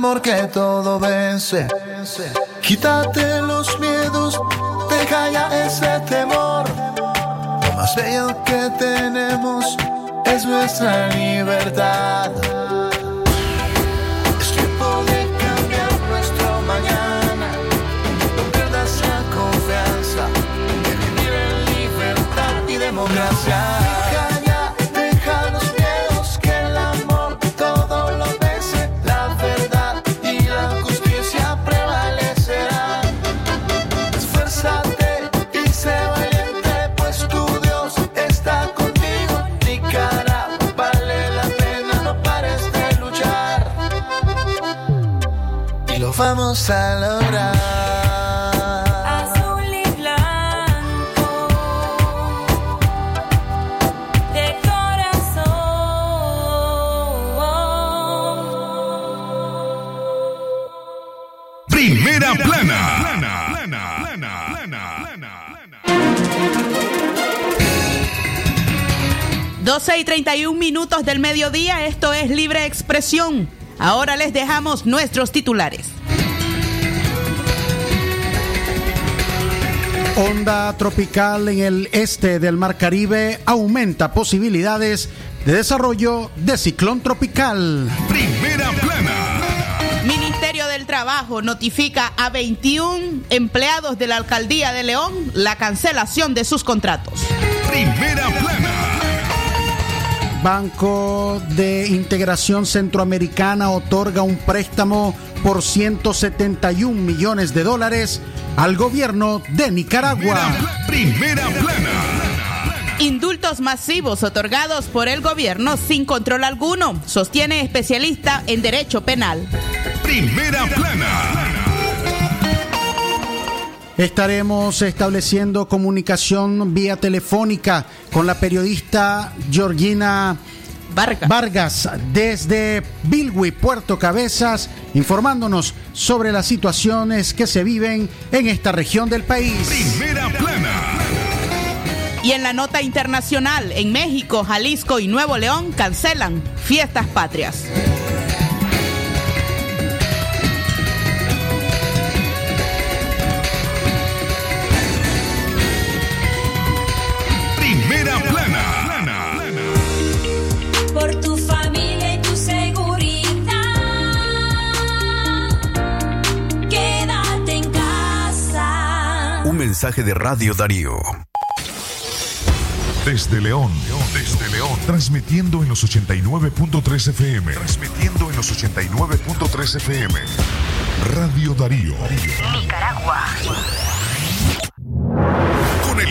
amor que todo vence. Quítate los miedos, deja ya ese temor. Lo más bello que tenemos es nuestra libertad. Es tiempo de cambiar nuestro mañana. No pierdas la confianza de vivir en libertad y democracia. Vamos a lograr. Azul y blanco de corazón. Primera plana. 12 y 31 minutos del mediodía, esto es Libre Expresión. Ahora les dejamos nuestros titulares. Onda tropical en el este del Mar Caribe aumenta posibilidades de desarrollo de ciclón tropical. Primera plana. Ministerio del Trabajo notifica a 21 empleados de la Alcaldía de León la cancelación de sus contratos. Primera plana. Banco de Integración Centroamericana otorga un préstamo por 171 millones de dólares al gobierno de Nicaragua. Primera plana. Indultos masivos otorgados por el gobierno sin control alguno, sostiene especialista en derecho penal. Primera plana. Estaremos estableciendo comunicación vía telefónica con la periodista Georgina Vargas. Vargas desde Bilwi, Puerto Cabezas, informándonos sobre las situaciones que se viven en esta región del país. Primera plana. Y en la nota internacional, en México, Jalisco y Nuevo León cancelan fiestas patrias. Mensaje de Radio Darío. Desde León, desde León, transmitiendo en los 89.3 FM. Transmitiendo en los 89.3 FM. Radio Darío. Nicaragua.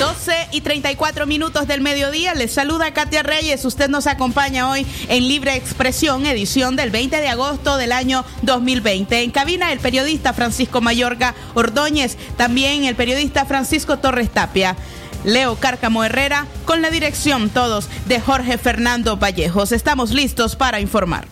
12 y 34 minutos del mediodía. Les saluda Katia Reyes. Usted nos acompaña hoy en Libre Expresión, edición del 20 de agosto del año 2020. En cabina el periodista Francisco Mayorga Ordóñez, también el periodista Francisco Torres Tapia. Leo Cárcamo Herrera, con la dirección todos de Jorge Fernando Vallejos. Estamos listos para informar.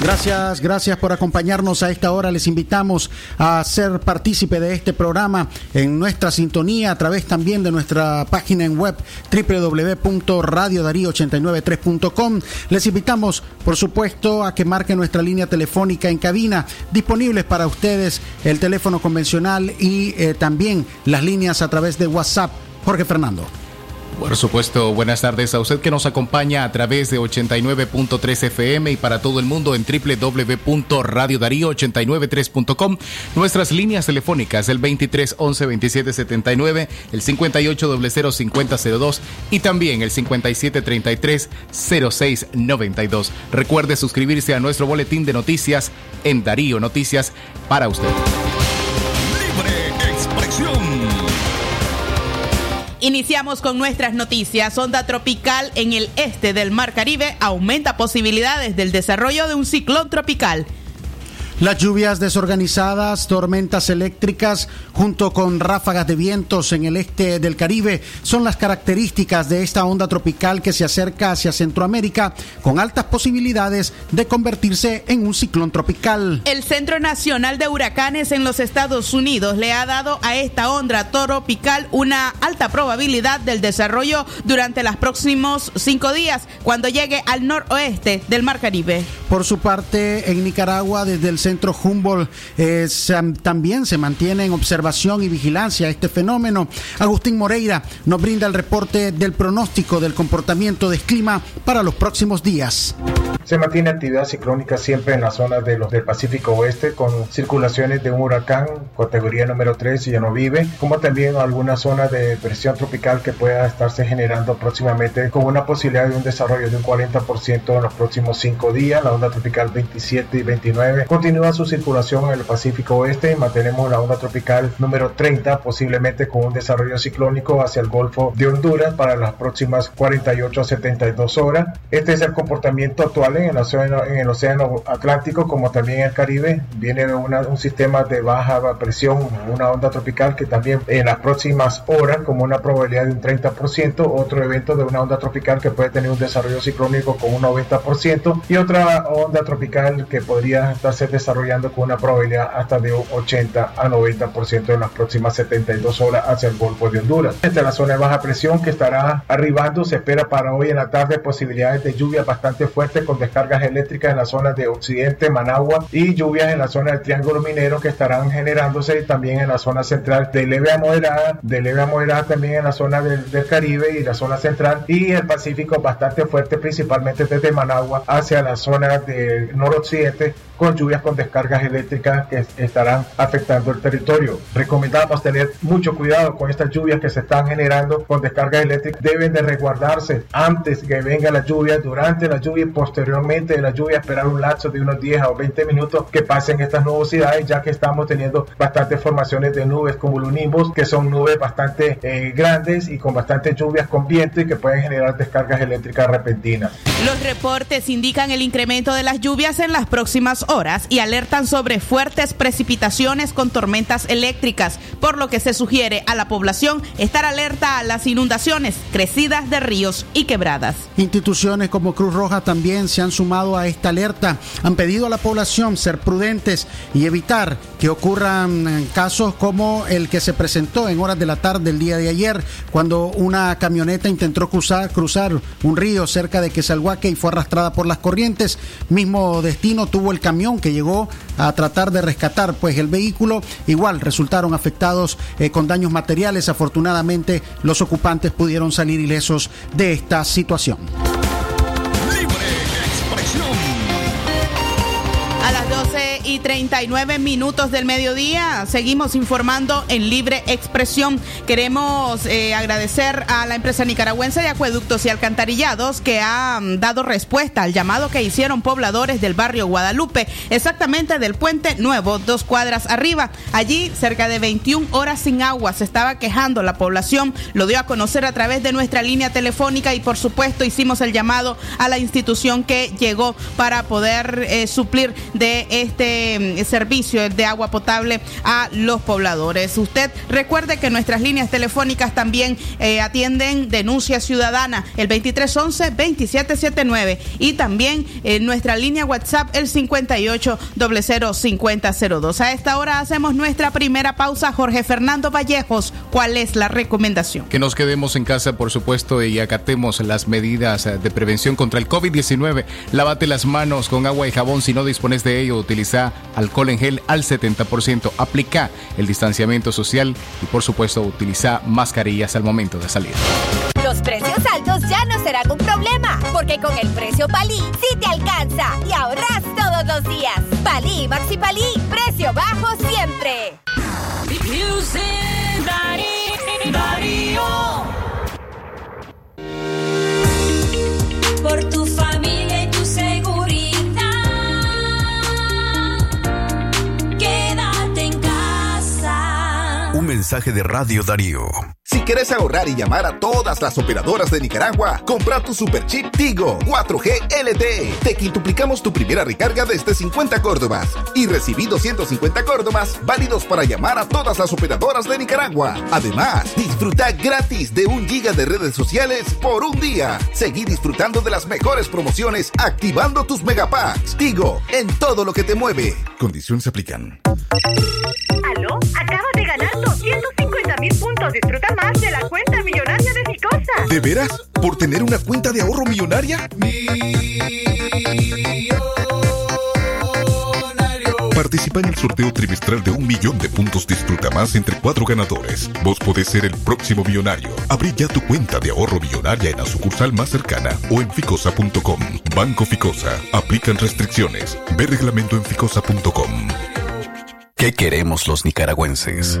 Gracias, gracias por acompañarnos a esta hora. Les invitamos a ser partícipe de este programa en nuestra sintonía a través también de nuestra página en web www.radiodarío893.com. Les invitamos, por supuesto, a que marquen nuestra línea telefónica en cabina, disponibles para ustedes el teléfono convencional y eh, también las líneas a través de WhatsApp. Jorge Fernando. Por supuesto, buenas tardes a usted que nos acompaña a través de 89.3 FM y para todo el mundo en www.radiodarío893.com. Nuestras líneas telefónicas el 23 11 27 79, el 58 00 50 02 y también el 57 33 06 92. Recuerde suscribirse a nuestro boletín de noticias en Darío Noticias para usted. Iniciamos con nuestras noticias. Onda tropical en el este del Mar Caribe aumenta posibilidades del desarrollo de un ciclón tropical. Las lluvias desorganizadas, tormentas eléctricas, junto con ráfagas de vientos en el este del Caribe, son las características de esta onda tropical que se acerca hacia Centroamérica, con altas posibilidades de convertirse en un ciclón tropical. El Centro Nacional de Huracanes en los Estados Unidos le ha dado a esta onda tropical una alta probabilidad del desarrollo durante los próximos cinco días, cuando llegue al noroeste del Mar Caribe. Por su parte, en Nicaragua, desde el centro Humboldt eh, se, también se mantiene en observación y vigilancia este fenómeno. Agustín Moreira nos brinda el reporte del pronóstico del comportamiento del clima para los próximos días. Se mantiene actividad ciclónica siempre en la zona de los del Pacífico Oeste con circulaciones de un huracán categoría número 3 y ya no vive, como también alguna zona de presión tropical que pueda estarse generando próximamente con una posibilidad de un desarrollo de un 40% en los próximos 5 días. La onda tropical 27 y 29 continúa su circulación en el Pacífico Oeste mantenemos la onda tropical número 30, posiblemente con un desarrollo ciclónico hacia el Golfo de Honduras para las próximas 48 a 72 horas. Este es el comportamiento actual en el océano, en el océano Atlántico como también en el Caribe. Viene una, un sistema de baja presión, una onda tropical que también en las próximas horas, como una probabilidad de un 30%, otro evento de una onda tropical que puede tener un desarrollo ciclónico con un 90% y otra onda tropical que podría estarse desarrollando desarrollando con una probabilidad hasta de 80 a 90% en las próximas 72 horas hacia el Golfo de Honduras. Esta es la zona de baja presión que estará arribando. Se espera para hoy en la tarde posibilidades de lluvias bastante fuertes con descargas eléctricas en la zona de Occidente, Managua y lluvias en la zona del Triángulo Minero que estarán generándose también en la zona central de leve a moderada, de leve a moderada también en la zona del, del Caribe y la zona central y el Pacífico bastante fuerte principalmente desde Managua hacia la zona del noroccidente con lluvias con descargas eléctricas que estarán afectando el territorio. Recomendamos tener mucho cuidado con estas lluvias que se están generando con descargas eléctricas. Deben de resguardarse antes que venga la lluvia, durante la lluvia y posteriormente de la lluvia esperar un lapso de unos 10 o 20 minutos que pasen estas nubosidades ya que estamos teniendo bastantes formaciones de nubes como cumulonimbus que son nubes bastante eh, grandes y con bastantes lluvias con viento y que pueden generar descargas eléctricas repentinas. Los reportes indican el incremento de las lluvias en las próximas horas y alertan sobre fuertes precipitaciones con tormentas eléctricas, por lo que se sugiere a la población estar alerta a las inundaciones, crecidas de ríos y quebradas. Instituciones como Cruz Roja también se han sumado a esta alerta. Han pedido a la población ser prudentes y evitar que ocurran eh, casos como el que se presentó en horas de la tarde del día de ayer, cuando una camioneta intentó cruzar, cruzar un río cerca de Quesalhuaque y fue arrastrada por las corrientes. Mismo destino tuvo el camión que llegó a tratar de rescatar pues el vehículo. Igual resultaron afectados eh, con daños materiales. Afortunadamente los ocupantes pudieron salir ilesos de esta situación. Y 39 minutos del mediodía seguimos informando en libre expresión. Queremos eh, agradecer a la empresa nicaragüense de acueductos y alcantarillados que ha mm, dado respuesta al llamado que hicieron pobladores del barrio Guadalupe, exactamente del puente nuevo, dos cuadras arriba. Allí cerca de 21 horas sin agua se estaba quejando la población, lo dio a conocer a través de nuestra línea telefónica y por supuesto hicimos el llamado a la institución que llegó para poder eh, suplir de este mm, servicio de agua potable a los pobladores. Usted recuerde que nuestras líneas telefónicas también eh, atienden denuncia ciudadana, el 2311-2779 y también en nuestra línea WhatsApp el 58005002. A esta hora hacemos nuestra primera pausa. Jorge Fernando Vallejos, ¿cuál es la recomendación? Que nos quedemos en casa, por supuesto, y acatemos las medidas eh, de prevención contra el COVID-19. Lávate las manos con agua y jabón si no dispones de ello. Utiliza alcohol en gel al 70%. Aplica el distanciamiento social y, por supuesto, utiliza mascarillas al momento de salir. Los precios altos ya no serán un problema, porque con el precio Palí sí te alcanza y ahorras todos los días. Palí Maxi Palí, precio bajo siempre. Por tu mensaje de Radio Darío. Si quieres ahorrar y llamar a todas las operadoras de Nicaragua, compra tu super chip Tigo 4G LTE. Te quintuplicamos tu primera recarga desde 50 córdobas y recibí 250 córdobas válidos para llamar a todas las operadoras de Nicaragua. Además, disfruta gratis de un giga de redes sociales por un día. Seguí disfrutando de las mejores promociones activando tus megapacks. Tigo, en todo lo que te mueve. Condiciones aplican. ¿Aló? Acabas de Ficosa. ¿De veras? ¿Por tener una cuenta de ahorro millonaria? Participa en el sorteo trimestral de un millón de puntos Disfruta Más entre cuatro ganadores. Vos podés ser el próximo millonario. Abrí ya tu cuenta de ahorro millonaria en la sucursal más cercana o en ficosa.com. Banco Ficosa. Aplican restricciones. Ve reglamento en ficosa.com. ¿Qué queremos los nicaragüenses?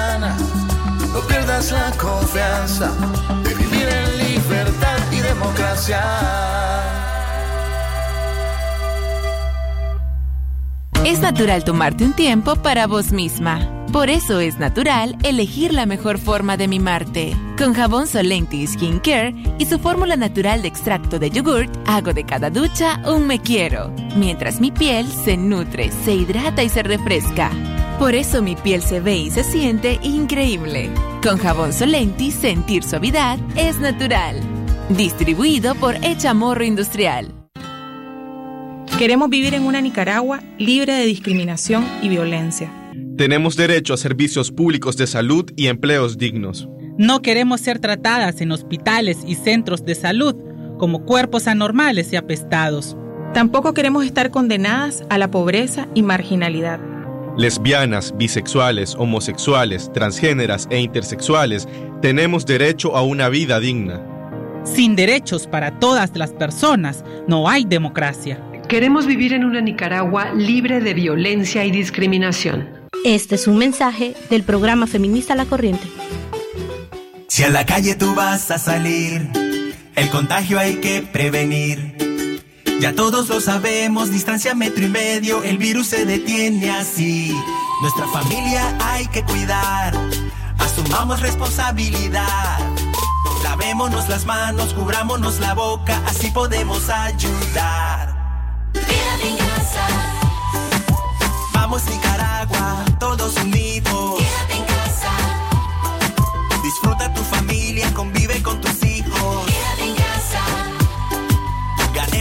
La confianza de vivir en libertad y democracia. Es natural tomarte un tiempo para vos misma. Por eso es natural elegir la mejor forma de mimarte. Con jabón Solenti Skin Care y su fórmula natural de extracto de yogurt, hago de cada ducha un me quiero, mientras mi piel se nutre, se hidrata y se refresca. Por eso mi piel se ve y se siente increíble. Con jabón Solenti, sentir suavidad es natural. Distribuido por Echamorro Industrial. Queremos vivir en una Nicaragua libre de discriminación y violencia. Tenemos derecho a servicios públicos de salud y empleos dignos. No queremos ser tratadas en hospitales y centros de salud como cuerpos anormales y apestados. Tampoco queremos estar condenadas a la pobreza y marginalidad. Lesbianas, bisexuales, homosexuales, transgéneras e intersexuales tenemos derecho a una vida digna. Sin derechos para todas las personas no hay democracia. Queremos vivir en una Nicaragua libre de violencia y discriminación. Este es un mensaje del programa feminista La Corriente. Si a la calle tú vas a salir, el contagio hay que prevenir. Ya todos lo sabemos, distancia metro y medio, el virus se detiene así. Nuestra familia hay que cuidar, asumamos responsabilidad. Lavémonos las manos, cubrámonos la boca, así podemos ayudar. Vamos Nicaragua, todos unidos.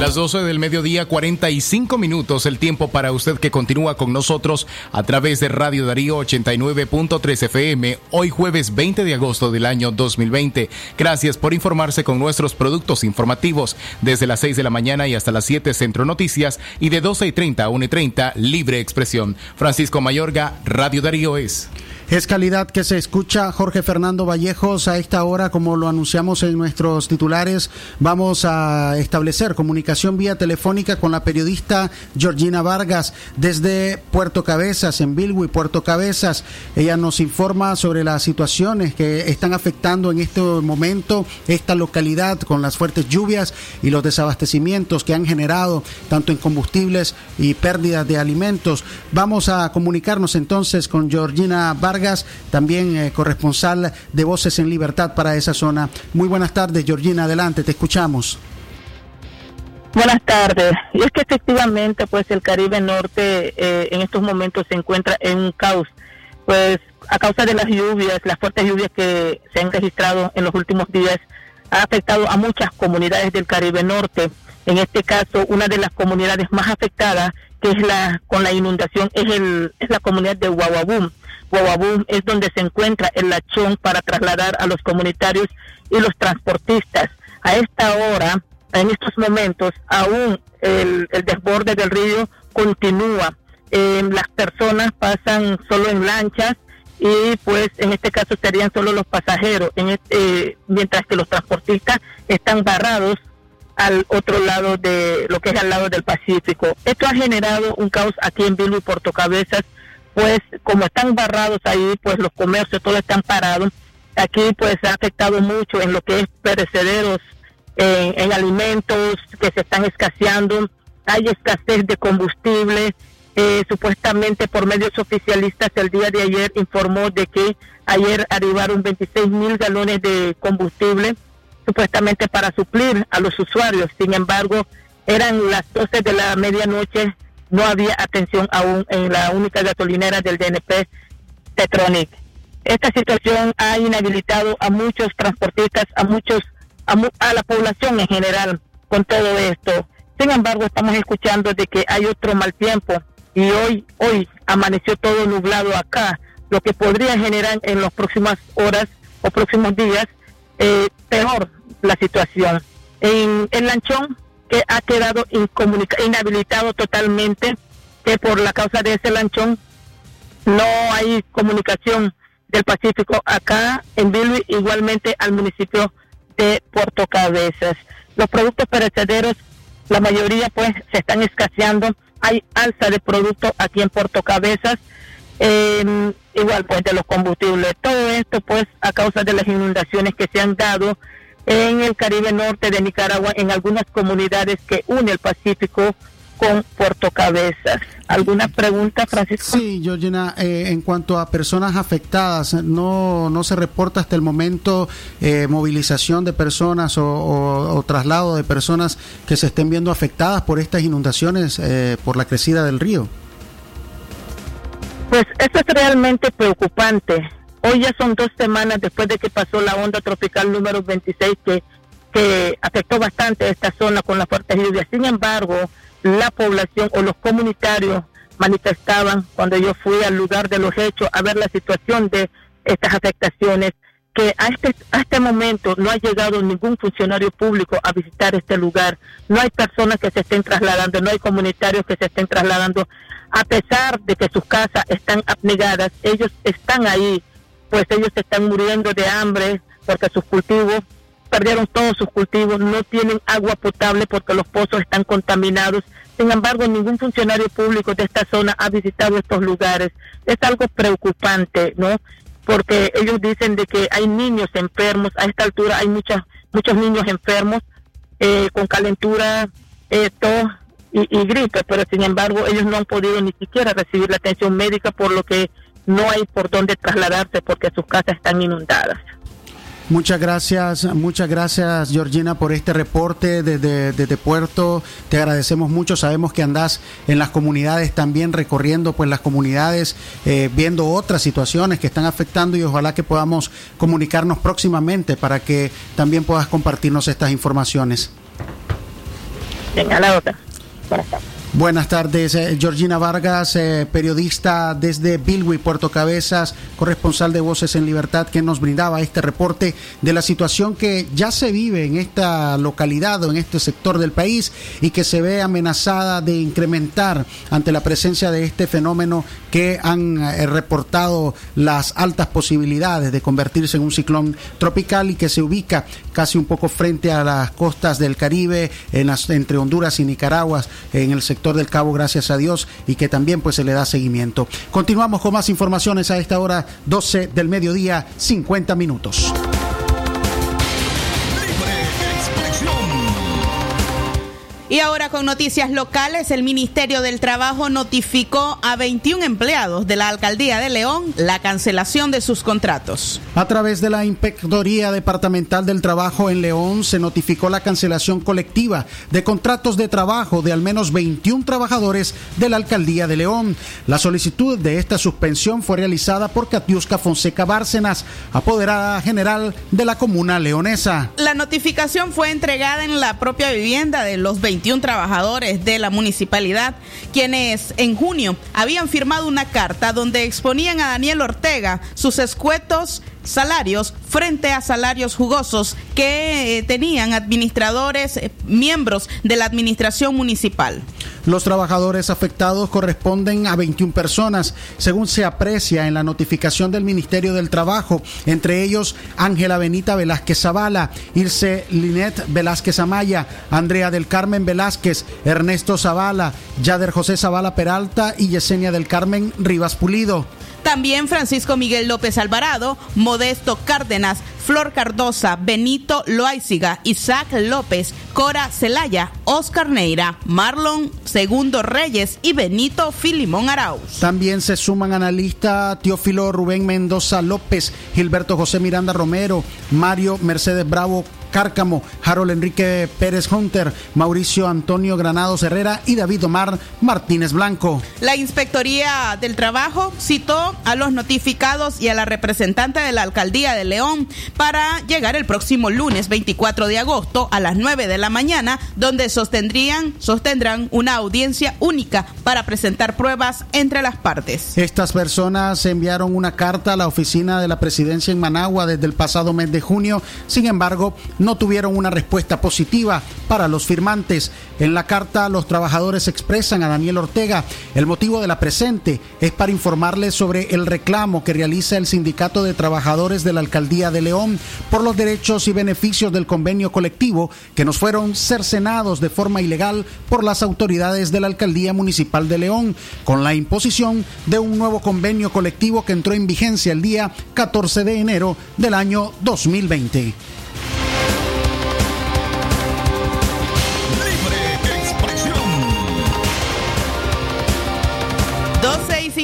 Las 12 del mediodía, 45 minutos, el tiempo para usted que continúa con nosotros a través de Radio Darío 89.3 FM, hoy jueves 20 de agosto del año 2020. Gracias por informarse con nuestros productos informativos desde las 6 de la mañana y hasta las 7 Centro Noticias y de 12 y 30 a 1 y 30 Libre Expresión. Francisco Mayorga, Radio Darío es. Es calidad que se escucha Jorge Fernando Vallejos a esta hora, como lo anunciamos en nuestros titulares, vamos a establecer comunicación vía telefónica con la periodista Georgina Vargas desde Puerto Cabezas, en Bilwi, Puerto Cabezas. Ella nos informa sobre las situaciones que están afectando en este momento esta localidad con las fuertes lluvias y los desabastecimientos que han generado tanto en combustibles y pérdidas de alimentos. Vamos a comunicarnos entonces con Georgina Vargas también eh, corresponsal de Voces en Libertad para esa zona. Muy buenas tardes, Georgina, adelante, te escuchamos. Buenas tardes. Y es que efectivamente, pues el Caribe Norte eh, en estos momentos se encuentra en un caos. Pues a causa de las lluvias, las fuertes lluvias que se han registrado en los últimos días, ha afectado a muchas comunidades del Caribe Norte. En este caso, una de las comunidades más afectadas, que es la con la inundación, es, el, es la comunidad de Guaguabum. Guaguabum es donde se encuentra el lachón para trasladar a los comunitarios y los transportistas. A esta hora, en estos momentos, aún el, el desborde del río continúa. Eh, las personas pasan solo en lanchas y pues en este caso serían solo los pasajeros, en este, mientras que los transportistas están barrados al otro lado de lo que es al lado del Pacífico. Esto ha generado un caos aquí en Bilbo y Puerto Cabezas, pues como están barrados ahí, pues los comercios todos están parados. Aquí pues ha afectado mucho en lo que es perecederos, en, en alimentos que se están escaseando, hay escasez de combustible, eh, supuestamente por medios oficialistas el día de ayer informó de que ayer arribaron 26 mil galones de combustible supuestamente para suplir a los usuarios. Sin embargo, eran las 12 de la medianoche, no había atención aún en la única gasolinera del DNP Tetronic. Esta situación ha inhabilitado a muchos transportistas, a muchos, a, mu- a la población en general con todo esto. Sin embargo, estamos escuchando de que hay otro mal tiempo y hoy, hoy amaneció todo nublado acá, lo que podría generar en las próximas horas o próximos días eh, peor la situación. En el lanchón que ha quedado inhabilitado totalmente, que por la causa de ese lanchón no hay comunicación del Pacífico acá en Bilwi, igualmente al municipio de Puerto Cabezas. Los productos perecederos, la mayoría pues se están escaseando, hay alza de productos aquí en Puerto Cabezas, eh, igual pues de los combustibles. Todo esto pues a causa de las inundaciones que se han dado en el Caribe Norte de Nicaragua, en algunas comunidades que une el Pacífico con Puerto Cabezas. ¿Alguna pregunta, Francisco? Sí, Georgina, eh, en cuanto a personas afectadas, no, no se reporta hasta el momento eh, movilización de personas o, o- o traslado de personas que se estén viendo afectadas por estas inundaciones, eh, por la crecida del río. Pues eso es realmente preocupante. Hoy ya son dos semanas después de que pasó la onda tropical número 26 que, que afectó bastante esta zona con las fuertes lluvias. Sin embargo, la población o los comunitarios manifestaban cuando yo fui al lugar de los hechos a ver la situación de estas afectaciones que a este, a este momento no ha llegado ningún funcionario público a visitar este lugar. No hay personas que se estén trasladando, no hay comunitarios que se estén trasladando. A pesar de que sus casas están abnegadas, ellos están ahí, pues ellos están muriendo de hambre porque sus cultivos perdieron todos sus cultivos, no tienen agua potable porque los pozos están contaminados. Sin embargo, ningún funcionario público de esta zona ha visitado estos lugares. Es algo preocupante, ¿no? Porque ellos dicen de que hay niños enfermos, a esta altura hay muchas, muchos niños enfermos eh, con calentura, eh, tos y, y gripe, pero sin embargo ellos no han podido ni siquiera recibir la atención médica por lo que no hay por dónde trasladarse porque sus casas están inundadas. Muchas gracias, muchas gracias Georgina por este reporte desde, desde Puerto. Te agradecemos mucho. Sabemos que andás en las comunidades también recorriendo pues las comunidades, eh, viendo otras situaciones que están afectando y ojalá que podamos comunicarnos próximamente para que también puedas compartirnos estas informaciones. Venga, la otra. Buenas tardes. Buenas tardes, eh, Georgina Vargas, eh, periodista desde Bilwi, Puerto Cabezas, corresponsal de Voces en Libertad, que nos brindaba este reporte de la situación que ya se vive en esta localidad o en este sector del país y que se ve amenazada de incrementar ante la presencia de este fenómeno que han eh, reportado las altas posibilidades de convertirse en un ciclón tropical y que se ubica casi un poco frente a las costas del Caribe, en las- entre Honduras y Nicaragua, en el sector del Cabo, gracias a Dios, y que también pues se le da seguimiento. Continuamos con más informaciones a esta hora, 12 del mediodía, 50 minutos. Y ahora con noticias locales, el Ministerio del Trabajo notificó a 21 empleados de la Alcaldía de León la cancelación de sus contratos. A través de la Inspectoría Departamental del Trabajo en León se notificó la cancelación colectiva de contratos de trabajo de al menos 21 trabajadores de la Alcaldía de León. La solicitud de esta suspensión fue realizada por Catiusca Fonseca Bárcenas, apoderada general de la comuna leonesa. La notificación fue entregada en la propia vivienda de los 21 trabajadores de la municipalidad, quienes en junio habían firmado una carta donde exponían a Daniel Ortega sus escuetos salarios frente a salarios jugosos que eh, tenían administradores, eh, miembros de la administración municipal. Los trabajadores afectados corresponden a 21 personas, según se aprecia en la notificación del Ministerio del Trabajo, entre ellos Ángela Benita Velázquez Zavala, Irse Linet Velázquez Amaya, Andrea del Carmen Velázquez, Ernesto Zavala, Yader José Zavala Peralta y Yesenia del Carmen Rivas Pulido. También Francisco Miguel López Alvarado, Modesto Cárdenas, Flor Cardosa, Benito Loaiziga, Isaac López, Cora Celaya, Oscar Neira, Marlon Segundo Reyes y Benito Filimón Arauz. También se suman analista Teófilo Rubén Mendoza López, Gilberto José Miranda Romero, Mario Mercedes Bravo Cárcamo, Harold Enrique Pérez Hunter, Mauricio Antonio Granados Herrera y David Omar Martínez Blanco. La Inspectoría del Trabajo citó a los notificados y a la representante de la Alcaldía de León para llegar el próximo lunes 24 de agosto a las 9 de la mañana, donde sostendrían, sostendrán una audiencia única para presentar pruebas entre las partes. Estas personas enviaron una carta a la oficina de la presidencia en Managua desde el pasado mes de junio, sin embargo, no tuvieron una respuesta positiva para los firmantes. En la carta, los trabajadores expresan a Daniel Ortega el motivo de la presente es para informarles sobre el reclamo que realiza el Sindicato de Trabajadores de la Alcaldía de León por los derechos y beneficios del convenio colectivo que nos fueron cercenados de forma ilegal por las autoridades de la Alcaldía Municipal de León, con la imposición de un nuevo convenio colectivo que entró en vigencia el día 14 de enero del año 2020.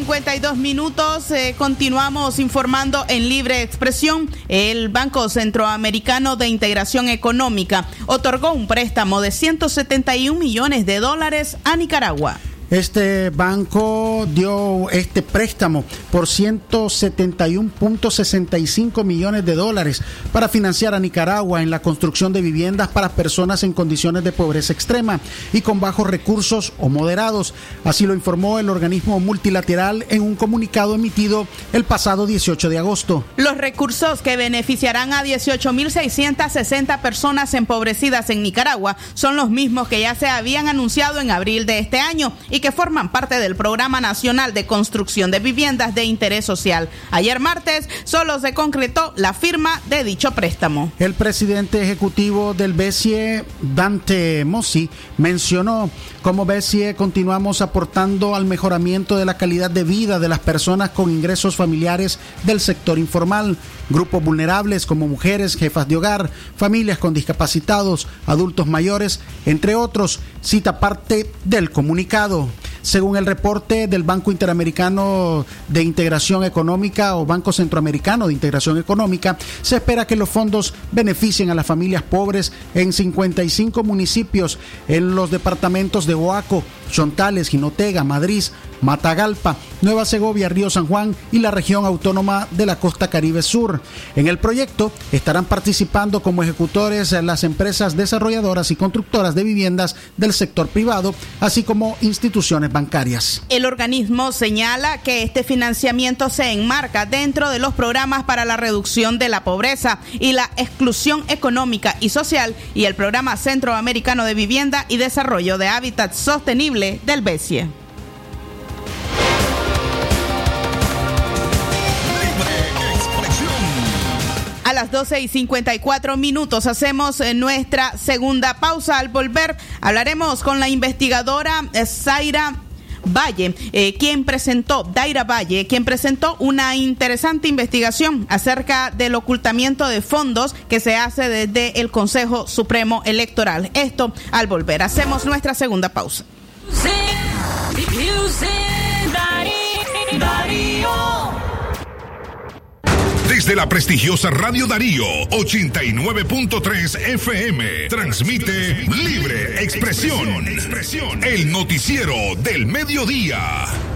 52 minutos, eh, continuamos informando en libre expresión. El Banco Centroamericano de Integración Económica otorgó un préstamo de 171 millones de dólares a Nicaragua. Este banco dio este préstamo por 171.65 millones de dólares para financiar a Nicaragua en la construcción de viviendas para personas en condiciones de pobreza extrema y con bajos recursos o moderados. Así lo informó el organismo multilateral en un comunicado emitido el pasado 18 de agosto. Los recursos que beneficiarán a 18.660 personas empobrecidas en Nicaragua son los mismos que ya se habían anunciado en abril de este año que forman parte del Programa Nacional de Construcción de Viviendas de Interés Social. Ayer martes solo se concretó la firma de dicho préstamo. El presidente ejecutivo del BCE, Dante Mossi, mencionó cómo BCE continuamos aportando al mejoramiento de la calidad de vida de las personas con ingresos familiares del sector informal, grupos vulnerables como mujeres, jefas de hogar, familias con discapacitados, adultos mayores, entre otros, cita parte del comunicado. Según el reporte del Banco Interamericano de Integración Económica o Banco Centroamericano de Integración Económica, se espera que los fondos beneficien a las familias pobres en 55 municipios en los departamentos de Oaco, Chontales, Jinotega, Madrid, Matagalpa, Nueva Segovia, Río San Juan y la región autónoma de la costa Caribe Sur. En el proyecto estarán participando como ejecutores las empresas desarrolladoras y constructoras de viviendas del sector privado, así como instituciones El organismo señala que este financiamiento se enmarca dentro de los programas para la reducción de la pobreza y la exclusión económica y social y el programa centroamericano de vivienda y desarrollo de hábitat sostenible del BESIE. A las 12 y 54 minutos hacemos eh, nuestra segunda pausa. Al volver hablaremos con la investigadora eh, Zaira Valle, eh, quien presentó, Daira Valle, quien presentó una interesante investigación acerca del ocultamiento de fondos que se hace desde el Consejo Supremo Electoral. Esto al volver. Hacemos nuestra segunda pausa. Desde la prestigiosa Radio Darío 89.3 FM transmite Libre Expresión, el noticiero del mediodía.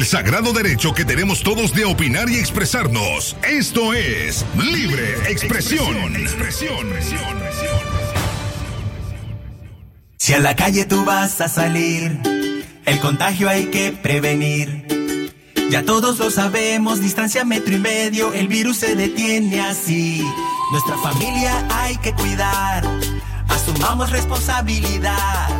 El sagrado derecho que tenemos todos de opinar y expresarnos, esto es Libre Expresión. Si a la calle tú vas a salir, el contagio hay que prevenir. Ya todos lo sabemos, distancia metro y medio, el virus se detiene así. Nuestra familia hay que cuidar, asumamos responsabilidad.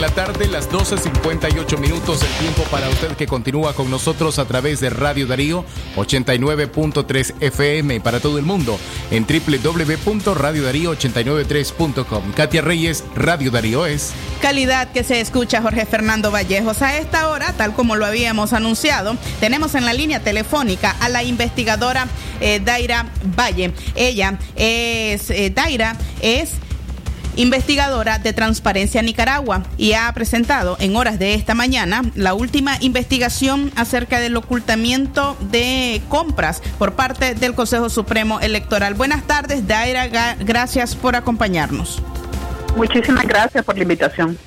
La tarde, las 12.58 minutos, el tiempo para usted que continúa con nosotros a través de Radio Darío 89.3 FM para todo el mundo en www.radiodarío893.com. Katia Reyes, Radio Darío es. Calidad que se escucha Jorge Fernando Vallejos. A esta hora, tal como lo habíamos anunciado, tenemos en la línea telefónica a la investigadora eh, Daira Valle. Ella es, eh, Daira es investigadora de Transparencia Nicaragua y ha presentado en horas de esta mañana la última investigación acerca del ocultamiento de compras por parte del Consejo Supremo Electoral. Buenas tardes, Daira, gracias por acompañarnos. Muchísimas gracias por la invitación.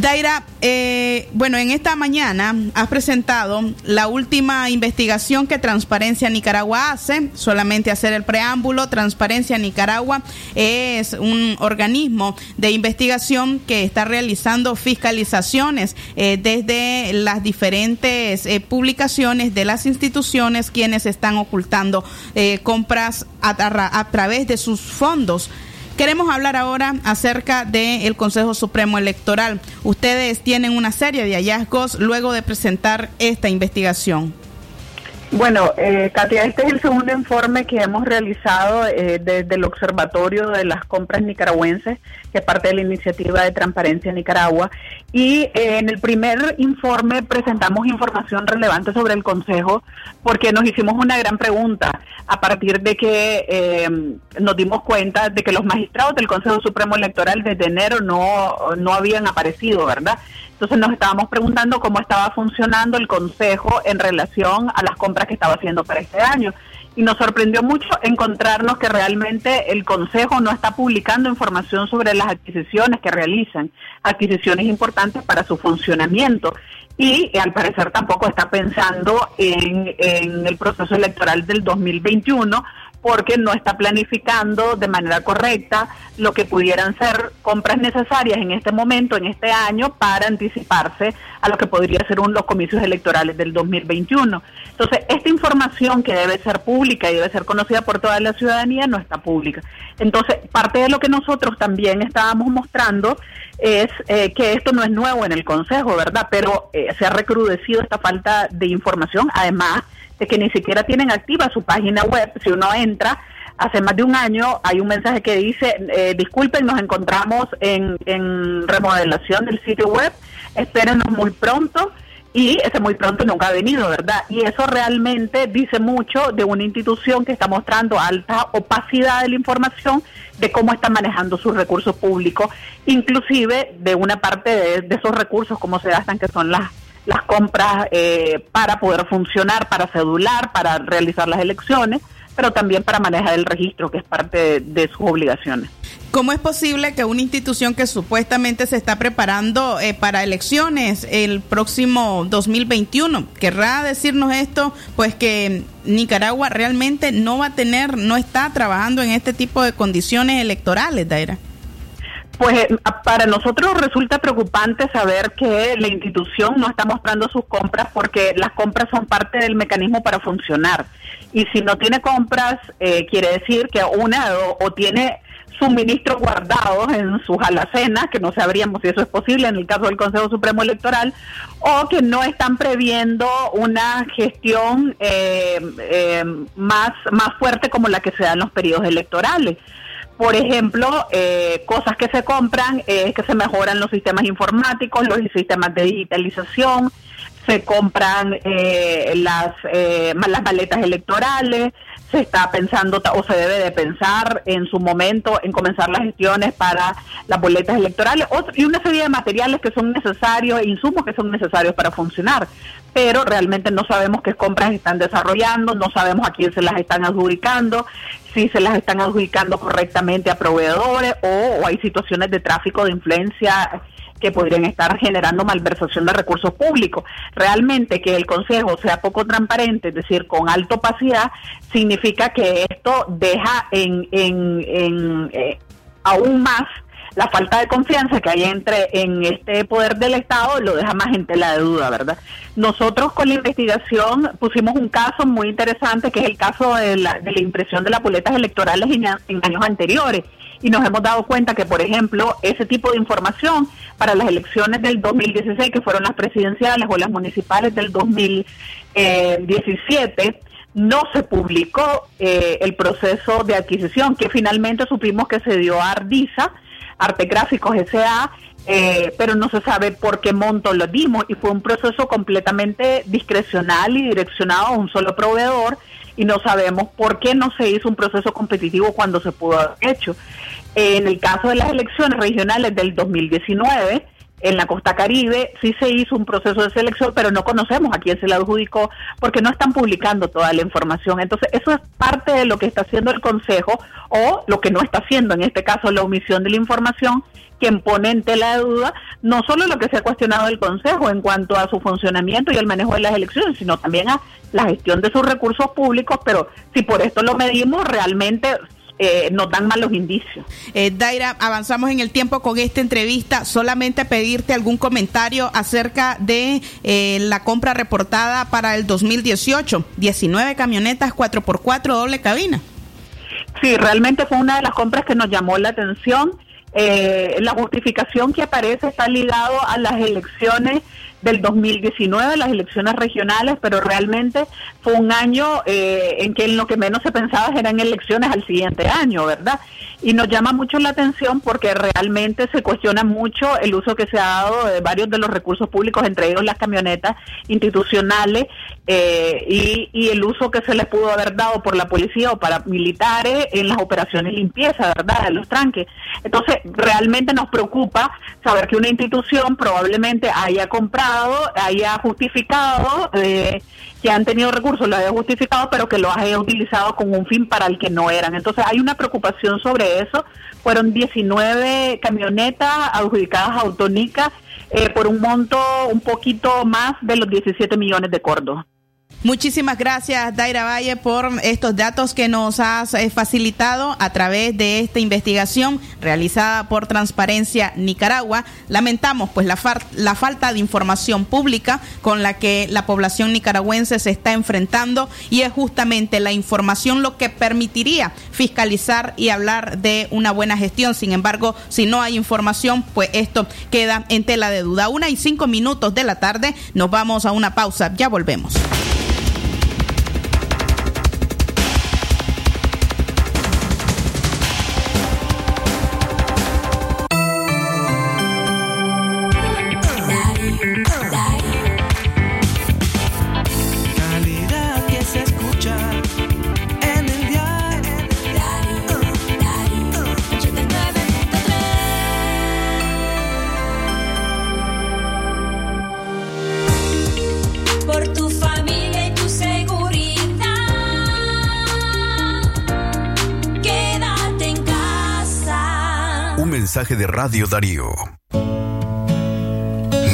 Daira, eh, bueno, en esta mañana has presentado la última investigación que Transparencia Nicaragua hace, solamente hacer el preámbulo. Transparencia Nicaragua es un organismo de investigación que está realizando fiscalizaciones eh, desde las diferentes eh, publicaciones de las instituciones quienes están ocultando eh, compras a, a- a través de sus fondos. Queremos hablar ahora acerca del Consejo Supremo Electoral. Ustedes tienen una serie de hallazgos luego de presentar esta investigación. Bueno, eh, Katia, este es el segundo informe que hemos realizado eh, desde el Observatorio de las Compras Nicaragüenses, que es parte de la iniciativa de Transparencia Nicaragua. Y eh, en el primer informe presentamos información relevante sobre el Consejo, porque nos hicimos una gran pregunta a partir de que eh, nos dimos cuenta de que los magistrados del Consejo Supremo Electoral desde enero no, no habían aparecido, ¿verdad? Entonces nos estábamos preguntando cómo estaba funcionando el Consejo en relación a las compras que estaba haciendo para este año. Y nos sorprendió mucho encontrarnos que realmente el Consejo no está publicando información sobre las adquisiciones que realizan, adquisiciones importantes para su funcionamiento. Y eh, al parecer tampoco está pensando en, en el proceso electoral del 2021 porque no está planificando de manera correcta lo que pudieran ser compras necesarias en este momento, en este año, para anticiparse a lo que podría ser un, los comicios electorales del 2021. Entonces, esta información que debe ser pública y debe ser conocida por toda la ciudadanía no está pública. Entonces, parte de lo que nosotros también estábamos mostrando es eh, que esto no es nuevo en el Consejo, ¿verdad? Pero eh, se ha recrudecido esta falta de información, además de que ni siquiera tienen activa su página web. Si uno entra, hace más de un año hay un mensaje que dice, eh, disculpen, nos encontramos en, remodelación del sitio web, espérenos muy pronto. Y ese muy pronto nunca ha venido, ¿verdad? Y eso realmente dice mucho de una institución que está mostrando alta opacidad de la información de cómo está manejando sus recursos públicos, inclusive de una parte de, de esos recursos, cómo se gastan, que son las las compras eh, para poder funcionar, para cedular, para realizar las elecciones, pero también para manejar el registro, que es parte de, sus obligaciones. ¿Cómo es posible que una institución que supuestamente se está preparando eh, para elecciones el próximo 2021, querrá decirnos esto, pues que Nicaragua realmente no va a tener, no está trabajando en este tipo de condiciones electorales, Daira? Pues eh, para nosotros resulta preocupante saber que la institución no está mostrando sus compras porque las compras son parte del mecanismo para funcionar. Y si no tiene compras, eh, quiere decir que una o, tiene suministros guardados en sus alacenas, que no sabríamos si eso es posible en el caso del Consejo Supremo Electoral, o que no están previendo una gestión eh, eh, más, más fuerte como la que se da en los periodos electorales. Por ejemplo, eh, cosas que se compran es que se mejoran los sistemas informáticos, los sistemas de digitalización, se compran eh, las, eh, las maletas electorales, se está pensando o se debe de pensar en su momento en comenzar las gestiones para las boletas electorales otro, y una serie de materiales que son necesarios insumos que son necesarios para funcionar. Pero realmente no sabemos qué compras están desarrollando, no sabemos a quién se las están adjudicando, si se las están adjudicando correctamente a proveedores o, hay situaciones de tráfico de influencia que podrían estar generando malversación de recursos públicos. Realmente que el Consejo sea poco transparente, es decir, con alta opacidad, significa que esto deja en, en, en eh, aún más la falta de confianza que hay entre en este poder del Estado lo deja más en tela de duda, ¿verdad? Nosotros con la investigación pusimos un caso muy interesante que es el caso de la, de la impresión de las boletas electorales en, años anteriores y nos hemos dado cuenta que, por ejemplo, ese tipo de información para las elecciones del 2016, que fueron las presidenciales o las municipales del 2017, no se publicó eh, el proceso de adquisición, que finalmente supimos que se dio a Ardisa, Arte Gráficos S.A., eh, pero no se sabe por qué monto lo dimos y fue un proceso completamente discrecional y direccionado a un solo proveedor y no sabemos por qué no se hizo un proceso competitivo cuando se pudo haber hecho. En el caso de las elecciones regionales del 2019, en la costa caribe sí se hizo un proceso de selección, pero no conocemos a quién se le adjudicó porque no están publicando toda la información. Entonces, eso es parte de lo que está haciendo el Consejo o lo que no está haciendo, en este caso, la omisión de la información, quien pone en tela de duda no solo lo que se ha cuestionado del Consejo en cuanto a su funcionamiento y el manejo de las elecciones, sino también a la gestión de sus recursos públicos, pero si por esto lo medimos, realmente eh, nos dan malos indicios. Eh, Daira, avanzamos en el tiempo con esta entrevista. Solamente pedirte algún comentario acerca de eh, la compra reportada para el 2018. 19 camionetas 4x4 doble cabina. Sí, realmente fue una de las compras que nos llamó la atención. Eh, la justificación que aparece está ligado a las elecciones del 2019, las elecciones regionales, pero realmente fue un año eh, en que en lo que menos se pensaba eran elecciones al siguiente año, ¿verdad? Y nos llama mucho la atención porque realmente se cuestiona mucho el uso que se ha dado de varios de los recursos públicos, entre ellos las camionetas institucionales, eh, y, y el uso que se les pudo haber dado por la policía o para militares en las operaciones limpieza, ¿verdad? De los tranques. Entonces, realmente nos preocupa saber que una institución probablemente haya comprado, haya justificado, eh, que han tenido recursos, lo haya justificado, pero que lo haya utilizado con un fin para el que no eran. Entonces, hay una preocupación sobre eso. Fueron 19 camionetas adjudicadas a Autonica eh, por un monto un poquito más de los 17 millones de cordos. Muchísimas gracias, Daira Valle, por estos datos que nos has eh, facilitado a través de esta investigación realizada por Transparencia Nicaragua. Lamentamos pues la, la falta de información pública con la que la población nicaragüense se está enfrentando y es justamente la información lo que permitiría fiscalizar y hablar de una buena gestión. Sin embargo, si no hay información, pues esto queda en tela de duda. Una y cinco minutos de la tarde, nos vamos a una pausa. Ya volvemos. De Radio Darío.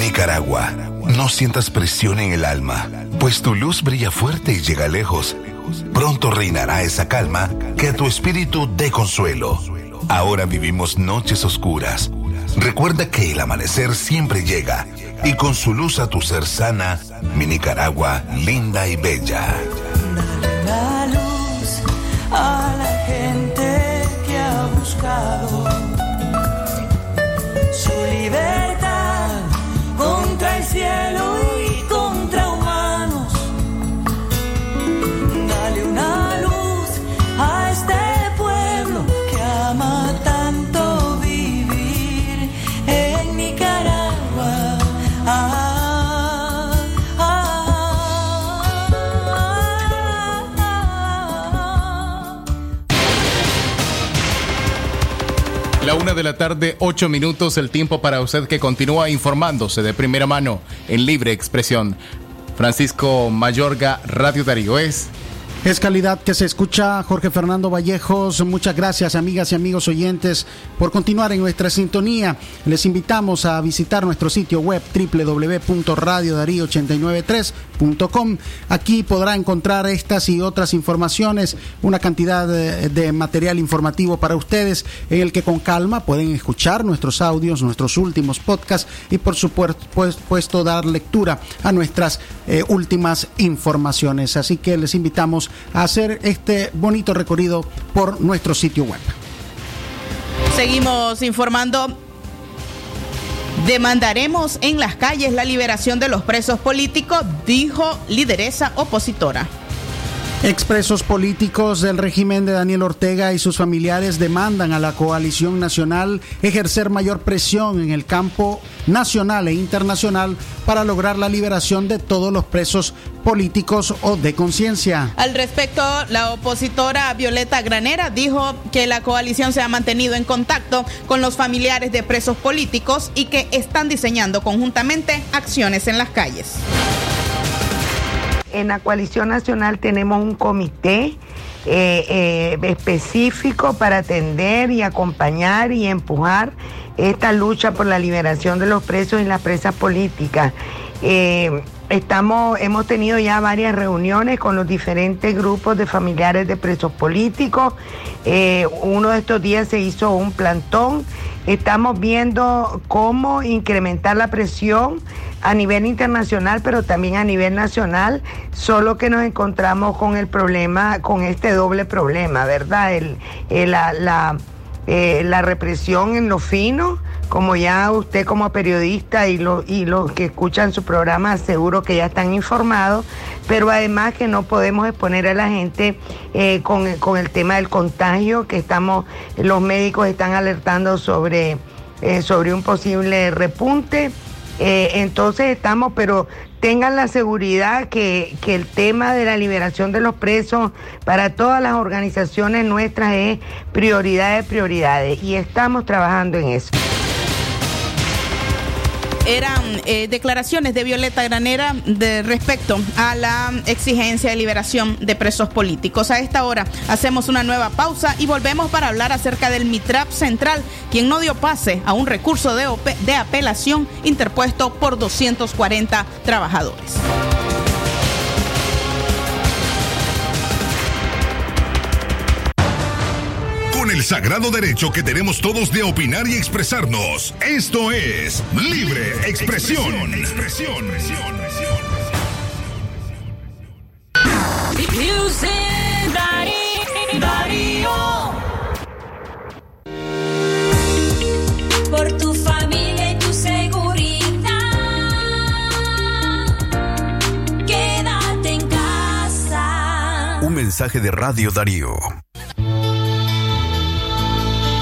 Nicaragua, no sientas presión en el alma, pues tu luz brilla fuerte y llega lejos. Pronto reinará esa calma que a tu espíritu dé consuelo. Ahora vivimos noches oscuras. Recuerda que el amanecer siempre llega y con su luz a tu ser sana, mi Nicaragua linda y bella. La luz a la gente que ha buscado cielo una de la tarde, ocho minutos, el tiempo para usted que continúa informándose de primera mano en libre expresión. Francisco Mayorga, Radio Darío es. Es calidad que se escucha, Jorge Fernando Vallejos. Muchas gracias, amigas y amigos oyentes, por continuar en nuestra sintonía. Les invitamos a visitar nuestro sitio web www.radiodarío893.com. Aquí podrá encontrar estas y otras informaciones, una cantidad de, material informativo para ustedes, en el que con calma pueden escuchar nuestros audios, nuestros últimos podcasts y, por supuesto, dar lectura a nuestras eh, últimas informaciones. Así que les invitamos a hacer este bonito recorrido por nuestro sitio web. Seguimos informando. Demandaremos en las calles la liberación de los presos políticos, dijo lideresa opositora. Expresos políticos del régimen de Daniel Ortega y sus familiares demandan a la coalición nacional ejercer mayor presión en el campo nacional e internacional para lograr la liberación de todos los presos políticos o de conciencia. Al respecto, la opositora Violeta Granera dijo que la coalición se ha mantenido en contacto con los familiares de presos políticos y que están diseñando conjuntamente acciones en las calles. En la coalición nacional tenemos un comité eh, eh, específico para atender y acompañar y empujar esta lucha por la liberación de los presos y las presas políticas. Eh, estamos, hemos tenido ya varias reuniones con los diferentes grupos de familiares de presos políticos. Eh, uno de estos días se hizo un plantón. Estamos viendo cómo incrementar la presión a nivel internacional, pero también a nivel nacional, solo que nos encontramos con el problema, con este doble problema, ¿verdad? El, el- la, la- eh, la represión en lo fino, como ya usted como periodista y, lo- y los que escuchan su programa seguro que ya están informados, pero además que no podemos exponer a la gente eh, con, con el tema del contagio, que estamos, los médicos están alertando sobre, eh, sobre un posible repunte. Entonces estamos, pero tengan la seguridad que, que el tema de la liberación de los presos para todas las organizaciones nuestras es prioridad de prioridades y estamos trabajando en eso. Eran eh, declaraciones de Violeta Granera de respecto a la exigencia de liberación de presos políticos. A esta hora hacemos una nueva pausa y volvemos para hablar acerca del MITRAP Central, quien no dio pase a un recurso de, apelación interpuesto por 240 trabajadores. El sagrado derecho que tenemos todos de opinar y expresarnos. Esto es Libre Expresión. Darío. Por tu familia y tu seguridad. Quédate en casa. Un mensaje de Radio Darío.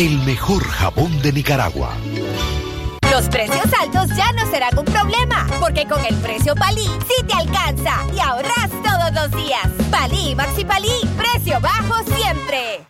el mejor jabón de Nicaragua. Los precios altos ya no serán un problema, porque con el precio Palí sí te alcanza y ahorras todos los días. Palí, Maxi Palí, precio bajo siempre.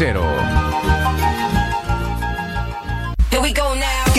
8835-0500.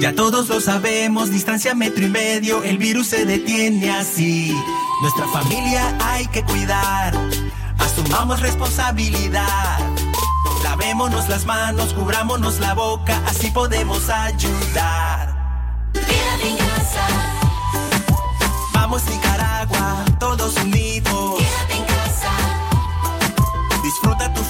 Ya todos lo sabemos, distancia metro y medio, el virus se detiene así. Nuestra familia hay que cuidar, asumamos responsabilidad. Lavémonos las manos, cubrámonos la boca, así podemos ayudar. Quédate en casa. Vamos Nicaragua, todos unidos. Quédate en casa. Disfruta tu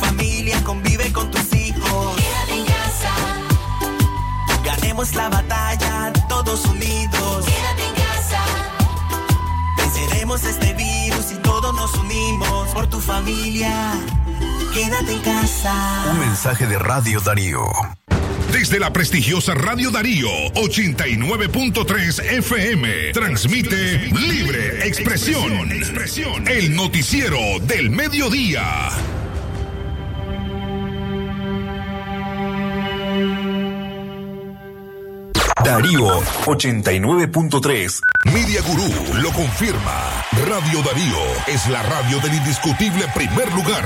La batalla, todos unidos. Quédate en casa. Venceremos este virus y todos nos unimos por tu familia. Quédate en casa. Un mensaje de Radio Darío. Desde la prestigiosa Radio Darío 89.3 FM transmite Libre Expresión, el noticiero del mediodía. Darío 89.3. Media Gurú lo confirma. Radio Darío es la radio del indiscutible primer lugar.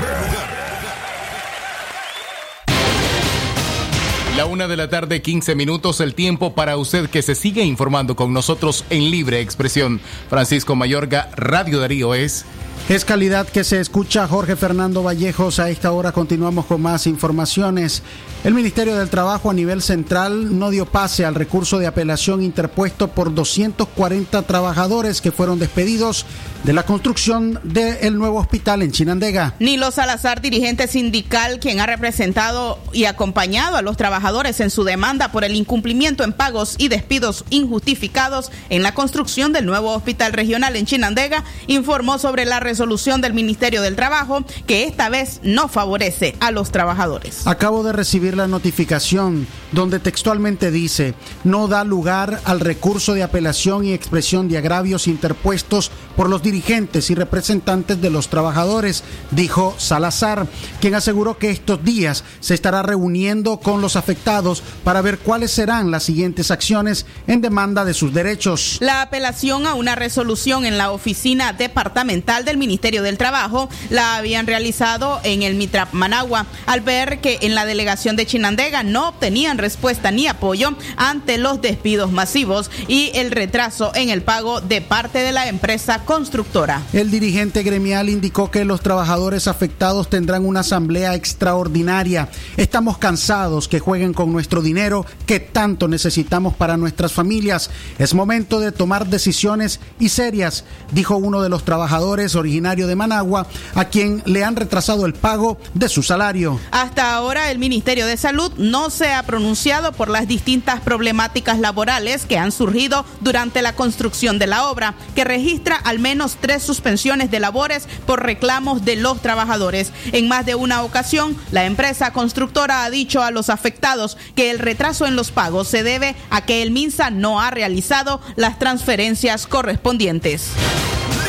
La una de la tarde, 15 minutos, el tiempo para usted que se sigue informando con nosotros en Libre Expresión. Francisco Mayorga, Radio Darío es... Es calidad que se escucha Jorge Fernando Vallejos. A esta hora continuamos con más informaciones. El Ministerio del Trabajo a nivel central no dio pase al recurso de apelación interpuesto por 240 trabajadores que fueron despedidos de la construcción del nuevo hospital en Chinandega. Nilo Salazar, dirigente sindical, quien ha representado y acompañado a los trabajadores en su demanda por el incumplimiento en pagos y despidos injustificados en la construcción del nuevo hospital regional en Chinandega, informó sobre la resolución del Ministerio del Trabajo que esta vez no favorece a los trabajadores. Acabo de recibir la notificación donde textualmente dice, no da lugar al recurso de apelación y expresión de agravios interpuestos por los dirigentes y representantes de los trabajadores, dijo Salazar, quien aseguró que estos días se estará reuniendo con los afectados para ver cuáles serán las siguientes acciones en demanda de sus derechos. La apelación a una resolución en la oficina departamental del Ministerio del Trabajo la habían realizado en el Mitrap Managua al ver que en la delegación de Chinandega no obtenían respuesta ni apoyo ante los despidos masivos y el retraso en el pago de parte de la empresa constructora. El dirigente gremial indicó que los trabajadores afectados tendrán una asamblea extraordinaria. Estamos cansados que jueguen con nuestro dinero que tanto necesitamos para nuestras familias. Es momento de tomar decisiones y serias, dijo uno de los trabajadores originario de Managua, a quien le han retrasado el pago de su salario. Hasta ahora el Ministerio de Salud no se ha pronunciado por las distintas problemáticas laborales que han surgido durante la construcción de la obra, que registra al menos tres suspensiones de labores por reclamos de los trabajadores. En más de una ocasión, la empresa constructora ha dicho a los afectados que el retraso en los pagos se debe a que el MINSA no ha realizado las transferencias correspondientes.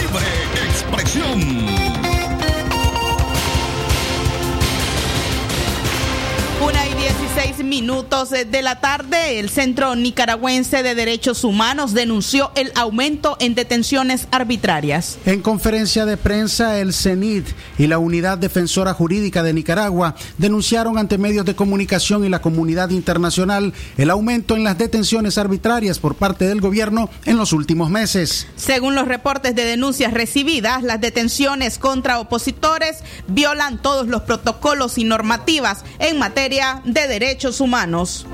Libre expresión. Una y 16 minutos de la tarde, el Centro Nicaragüense de Derechos Humanos denunció el aumento en detenciones arbitrarias. En conferencia de prensa, el CENID y la Unidad Defensora Jurídica de Nicaragua denunciaron ante medios de comunicación y la comunidad internacional el aumento en las detenciones arbitrarias por parte del gobierno en los últimos meses. Según los reportes de denuncias recibidas, las detenciones contra opositores violan todos los protocolos y normativas en materia de derechos humanos.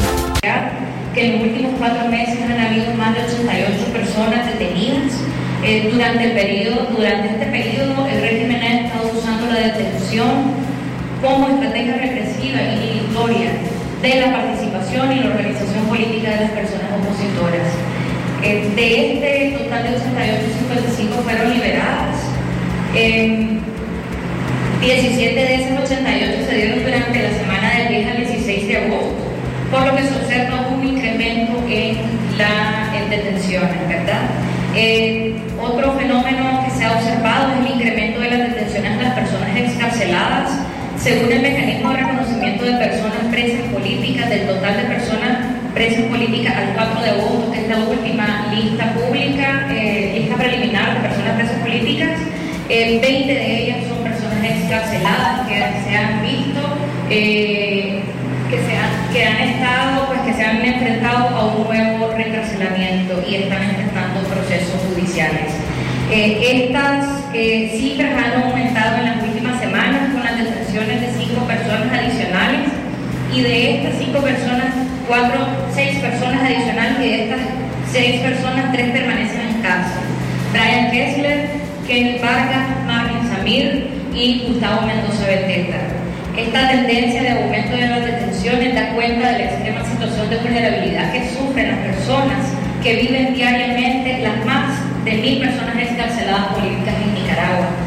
Que en los últimos cuatro meses han habido más de 88 personas detenidas. Eh, durante, el periodo, durante este periodo, el régimen ha estado usando la detención como estrategia represiva y inhibitoria de la participación y la organización política de las personas opositoras. Eh, de este total de 88, 55 fueron liberadas. Eh, 17 de esas 88 se dieron durante la semana del 10 al 16 de agosto, por lo que se observa un incremento en las detenciones, ¿verdad? Eh, otro fenómeno que se ha observado es el incremento de las detenciones de las personas excarceladas. Según el mecanismo de reconocimiento de personas presas políticas, del total de personas presas políticas al 4 de agosto, que es la última lista pública, eh, lista preliminar de personas presas políticas, eh, 20 de ellas son personas excarceladas que se han visto, eh, que, han, estado, pues que se han enfrentado a un nuevo recarcelamiento y están enfrentando procesos judiciales. Eh, estas eh, cifras han aumentado en las últimas semanas con las detenciones de cinco personas adicionales y de estas cinco personas, cuatro, seis personas adicionales y de estas seis personas, tres permanecen en cárcel. Brian Kessler, Kenny Vargas, Marvin Samir y Gustavo Mendoza Beteta. Esta tendencia de aumento de las detenciones da cuenta de la extrema situación de vulnerabilidad que sufren las personas que viven diariamente, las más de mil personas excarceladas políticas en Nicaragua.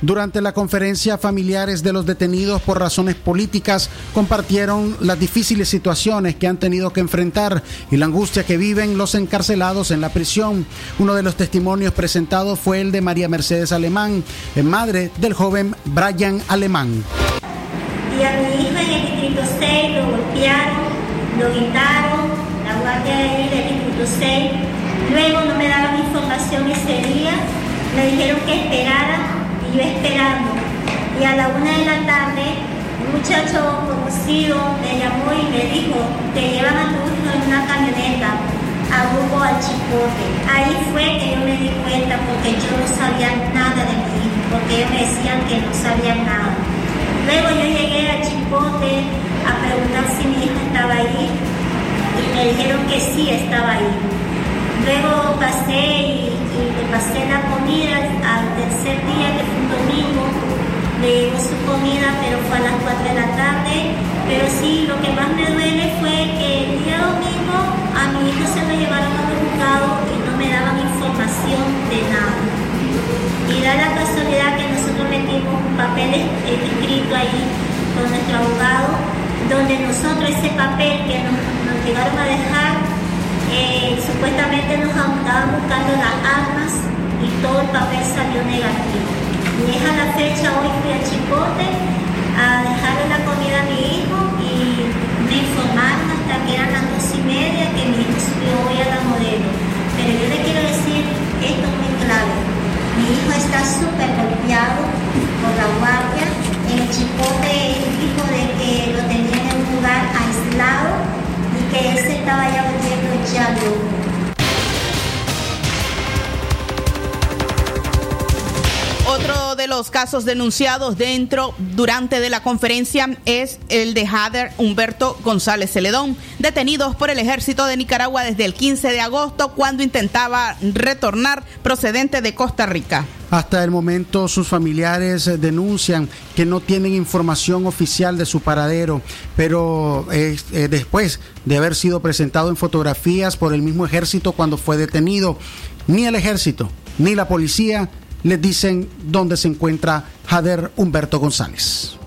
Durante la conferencia, familiares de los detenidos por razones políticas compartieron las difíciles situaciones que han tenido que enfrentar y la angustia que viven los encarcelados en la prisión. Uno de los testimonios presentados fue el de María Mercedes Alemán, madre del joven Brian Alemán. Y a mi hijo en el distrito 6 lo golpearon, lo gritaron, la guardia de ahí del distrito 6. Luego no me daban información ese día, me dijeron que esperara yo esperando. Y a la una de la tarde un muchacho conocido me llamó y me dijo, te llevan a tu hijo en una camioneta a Hugo al Chipote. Ahí fue que yo me di cuenta porque yo no sabía nada de mi hijo, porque ellos me decían que no sabían nada. Luego yo llegué al Chipote a preguntar si mi hijo estaba ahí y me dijeron que sí estaba ahí. Luego pasé y, y le pasé la comida al tercer día, que fue un domingo. Le llegó su comida, pero fue a las 4 de la tarde. Pero sí, lo que más me duele fue que el día domingo a mi hijo se lo llevaron a los juzgados y no me daban información de nada. Y da la casualidad que nosotros metimos un papel es- escrito ahí con nuestro abogado, donde nosotros ese papel que nos llegaron a dejar, eh, supuestamente nos estaban buscando las armas y todo el papel salió negativo. Y es a la fecha, hoy fui a Chipote a dejarle la comida a mi hijo y me informaron hasta que eran las dos y media que mi hijo subió hoy a la modelo. Pero yo le quiero decir esto muy claro. Mi hijo está súper golpeado por la guardia. El Chipote él dijo de que lo tenían en un lugar aislado y que él se estaba ya volviendo ya Otro de los casos denunciados dentro, durante de la conferencia es el de Jader Humberto González Celedón, detenidos por el ejército de Nicaragua desde el 15 de agosto cuando intentaba retornar procedente de Costa Rica. Hasta el momento sus familiares eh, denuncian que no tienen información oficial de su paradero, pero eh, después de haber sido presentado en fotografías por el mismo ejército cuando fue detenido, ni el ejército ni la policía les dicen dónde se encuentra Jader Humberto González.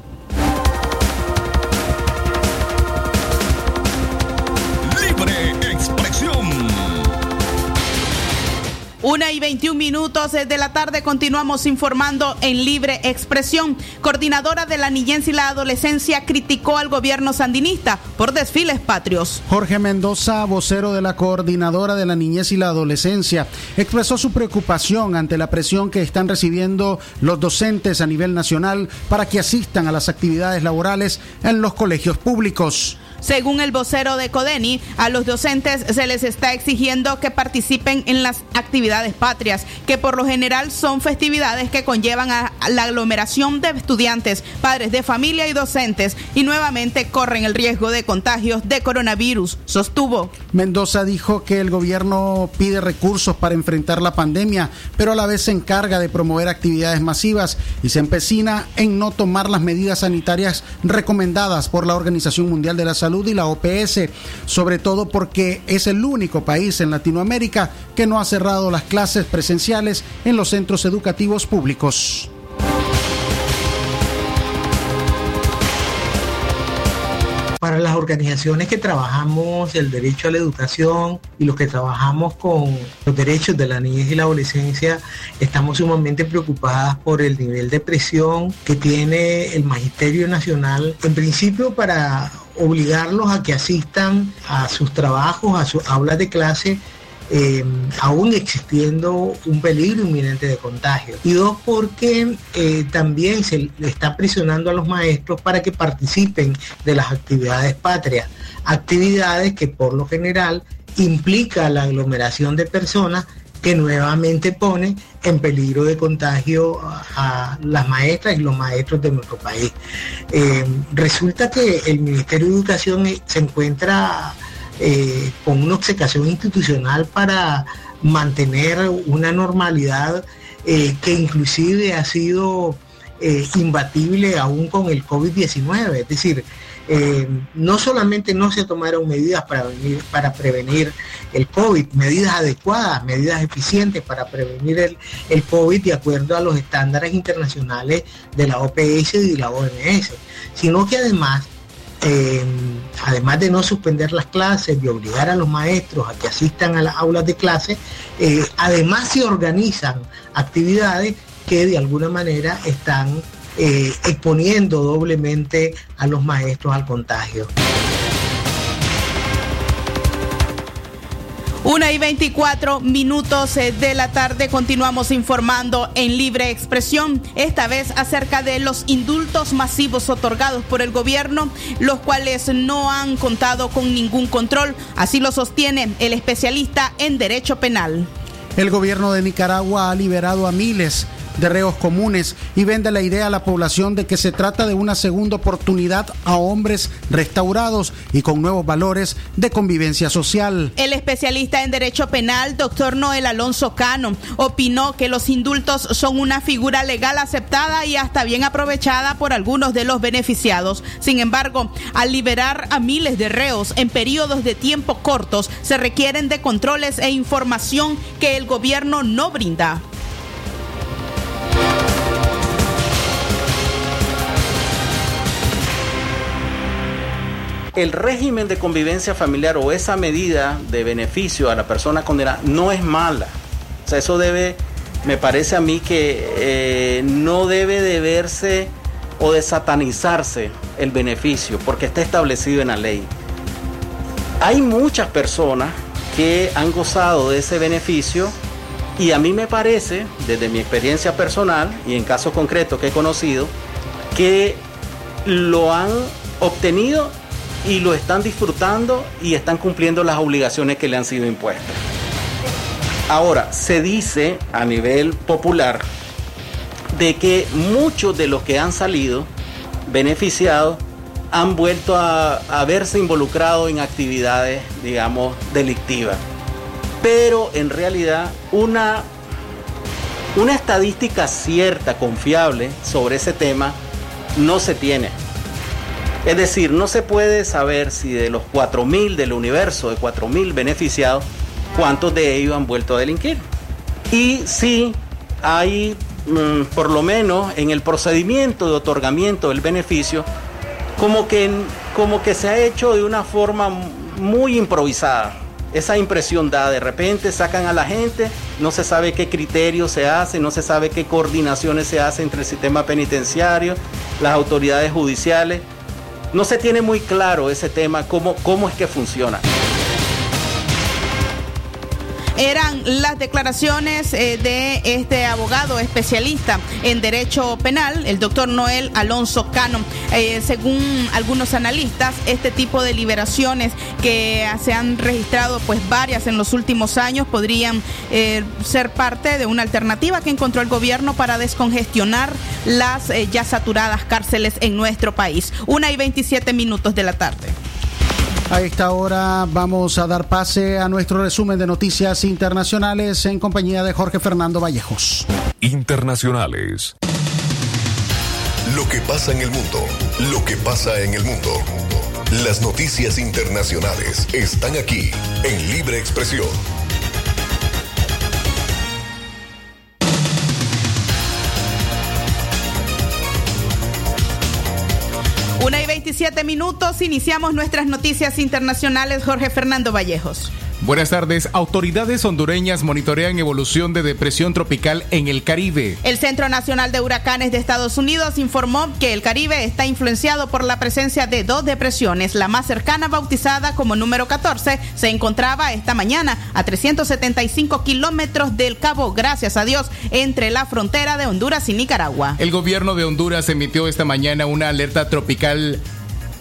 Una y 21 minutos de la tarde continuamos informando en libre expresión. Coordinadora de la niñez y la adolescencia criticó al gobierno sandinista por desfiles patrios. Jorge Mendoza, vocero de la coordinadora de la niñez y la adolescencia, expresó su preocupación ante la presión que están recibiendo los docentes a nivel nacional para que asistan a las actividades laborales en los colegios públicos. Según el vocero de Codeni, a los docentes se les está exigiendo que participen en las actividades patrias, que por lo general son festividades que conllevan a la aglomeración de estudiantes, padres de familia y docentes, y nuevamente corren el riesgo de contagios de coronavirus, sostuvo. Mendoza dijo que el gobierno pide recursos para enfrentar la pandemia, pero a la vez se encarga de promover actividades masivas y se empecina en no tomar las medidas sanitarias recomendadas por la Organización Mundial de la Salud y la OPS, sobre todo porque es el único país en Latinoamérica que no ha cerrado las clases presenciales en los centros educativos públicos. Para las organizaciones que trabajamos el derecho a la educación y los que trabajamos con los derechos de la niñez y la adolescencia, estamos sumamente preocupadas por el nivel de presión que tiene el Magisterio Nacional, en principio para obligarlos a que asistan a sus trabajos, a sus aulas de clase, eh, aún existiendo un peligro inminente de contagio. Y dos, porque eh, también se le está presionando a los maestros para que participen de las actividades patrias, actividades que por lo general implica la aglomeración de personas que nuevamente pone en peligro de contagio a, las maestras y los maestros de nuestro país. Eh, resulta que el Ministerio de Educación eh, se encuentra eh, con una obcecación institucional para mantener una normalidad eh, que inclusive ha sido eh, imbatible aún con el COVID-19. Es decir, no solamente no se tomaron medidas para, venir, para prevenir el COVID, medidas adecuadas, medidas eficientes para prevenir el, el COVID de acuerdo a los estándares internacionales de la OPS y la OMS, sino que además eh, además de no suspender las clases y obligar a los maestros a que asistan a las aulas de clase, eh, además se organizan actividades que de alguna manera están eh, exponiendo doblemente a los maestros al contagio. Una y 24 minutos eh, de la tarde continuamos informando en libre expresión, esta vez acerca de los indultos masivos otorgados por el gobierno, los cuales no han contado con ningún control. Así lo sostiene el especialista en derecho penal. El gobierno de Nicaragua ha liberado a miles de reos comunes y vende la idea a la población de que se trata de una segunda oportunidad a hombres restaurados y con nuevos valores de convivencia social. El especialista en derecho penal, doctor Noel Alonso Cano, opinó que los indultos son una figura legal aceptada y hasta bien aprovechada por algunos de los beneficiados. Sin embargo, al liberar a miles de reos en periodos de tiempo cortos, se requieren de controles e información que el gobierno no brinda. El régimen de convivencia familiar o esa medida de beneficio a la persona condenada no es mala. O sea, eso debe, me parece a mí que eh, no debe de verse o de satanizarse el beneficio, porque está establecido en la ley. Hay muchas personas que han gozado de ese beneficio y a mí me parece, desde mi experiencia personal y en casos concretos que he conocido, que lo han obtenido y lo están disfrutando y están cumpliendo las obligaciones que le han sido impuestas. Ahora, se dice a nivel popular de que muchos de los que han salido beneficiados han vuelto a, a verse involucrados en actividades, digamos, delictivas. Pero en realidad una, una estadística cierta, confiable sobre ese tema no se tiene. Es decir, no se puede saber si de los 4.000 del universo de 4.000 beneficiados, cuántos de ellos han vuelto a delinquir. Y sí hay, mm, por lo menos en el procedimiento de otorgamiento del beneficio, como que, como que se ha hecho de una forma muy improvisada. Esa impresión da, de repente sacan a la gente, no se sabe qué criterios se hacen, no se sabe qué coordinaciones se hacen entre el sistema penitenciario, las autoridades judiciales no se tiene muy claro ese tema, cómo, cómo es que funciona. Eran las declaraciones eh, de este abogado especialista en derecho penal, el doctor Noel Alonso Cano. Eh, según algunos analistas, este tipo de liberaciones que se han registrado, pues varias en los últimos años, podrían eh, ser parte de una alternativa que encontró el gobierno para descongestionar las ya saturadas cárceles en nuestro país. Una y 27 minutos de la tarde. A esta hora vamos a dar pase a nuestro resumen de noticias internacionales en compañía de Jorge Fernando Vallejos. Internacionales. Lo que pasa en el mundo, lo que pasa en el mundo. Las noticias internacionales están aquí en Libre Expresión. Una y 27 minutos, iniciamos nuestras noticias internacionales. Jorge Fernando Vallejos. Buenas tardes. Autoridades hondureñas monitorean evolución de depresión tropical en el Caribe. El Centro Nacional de Huracanes de Estados Unidos informó que el Caribe está influenciado por la presencia de dos depresiones. La más cercana, bautizada como número 14, se encontraba esta mañana a 375 kilómetros del Cabo, gracias a Dios, entre la frontera de Honduras y Nicaragua. El gobierno de Honduras emitió esta mañana una alerta tropical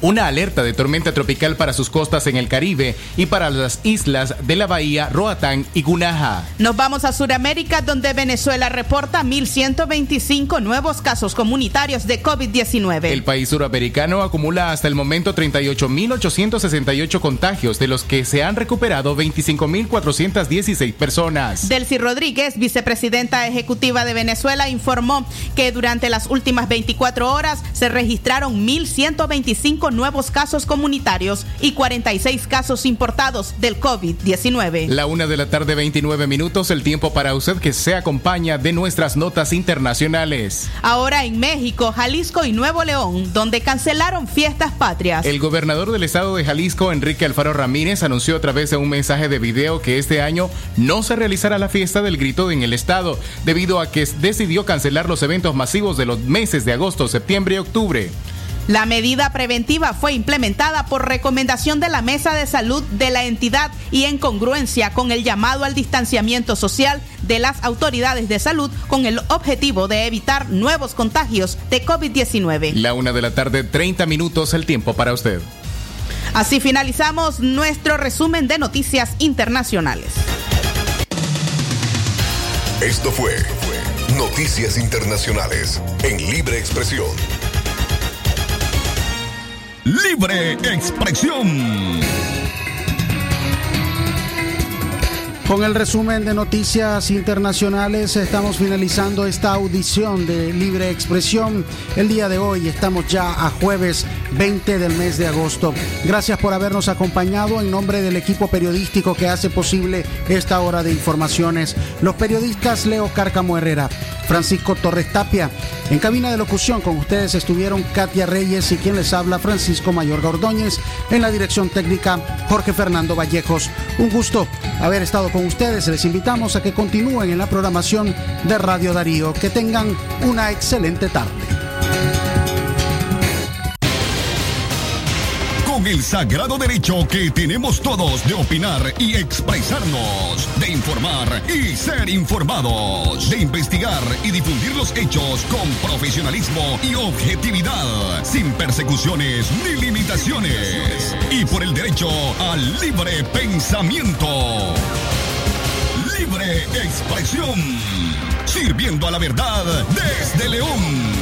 una alerta de tormenta tropical para sus costas en el Caribe y para las islas de la bahía Roatán y Gunaja. Nos vamos a Sudamérica, donde Venezuela reporta 1.125 nuevos casos comunitarios de COVID-19. El país suramericano acumula hasta el momento 38.868 contagios, de los que se han recuperado 25.416 personas. Delcy Rodríguez, vicepresidenta ejecutiva de Venezuela, informó que durante las últimas 24 horas se registraron 1.125 nuevos casos comunitarios y 46 casos importados del COVID-19. La una de la tarde, 29 minutos, el tiempo para usted que se acompaña de nuestras notas internacionales. Ahora en México, Jalisco y Nuevo León, donde cancelaron fiestas patrias. El gobernador del estado de Jalisco, Enrique Alfaro Ramírez, anunció a través de un mensaje de video que este año no se realizará la fiesta del grito en el estado, debido a que decidió cancelar los eventos masivos de los meses de agosto, septiembre y octubre. La medida preventiva fue implementada por recomendación de la Mesa de Salud de la entidad y en congruencia con el llamado al distanciamiento social de las autoridades de salud con el objetivo de evitar nuevos contagios de COVID-19. La una de la tarde, 30 minutos el tiempo para usted. Así finalizamos nuestro resumen de noticias internacionales. Esto fue Noticias Internacionales en Libre Expresión. Libre Expresión. Con el resumen de noticias internacionales estamos finalizando esta audición de Libre Expresión. El día de hoy estamos ya a jueves 20 del mes de agosto. Gracias por habernos acompañado en nombre del equipo periodístico que hace posible esta hora de informaciones. Los periodistas Leo Cárcamo Herrera, Francisco Torres Tapia. En cabina de locución con ustedes estuvieron Katia Reyes y quien les habla Francisco Mayor Ordóñez. En la dirección técnica Jorge Fernando Vallejos. Un gusto haber estado con ustedes. Les invitamos a que continúen en la programación de Radio Darío. Que tengan una excelente tarde. Con el sagrado derecho que tenemos todos de opinar y expresarnos, de informar y ser informados, de investigar y difundir los hechos con profesionalismo y objetividad, sin persecuciones ni limitaciones, y por el derecho al libre pensamiento. Libre expresión, sirviendo a la verdad desde León.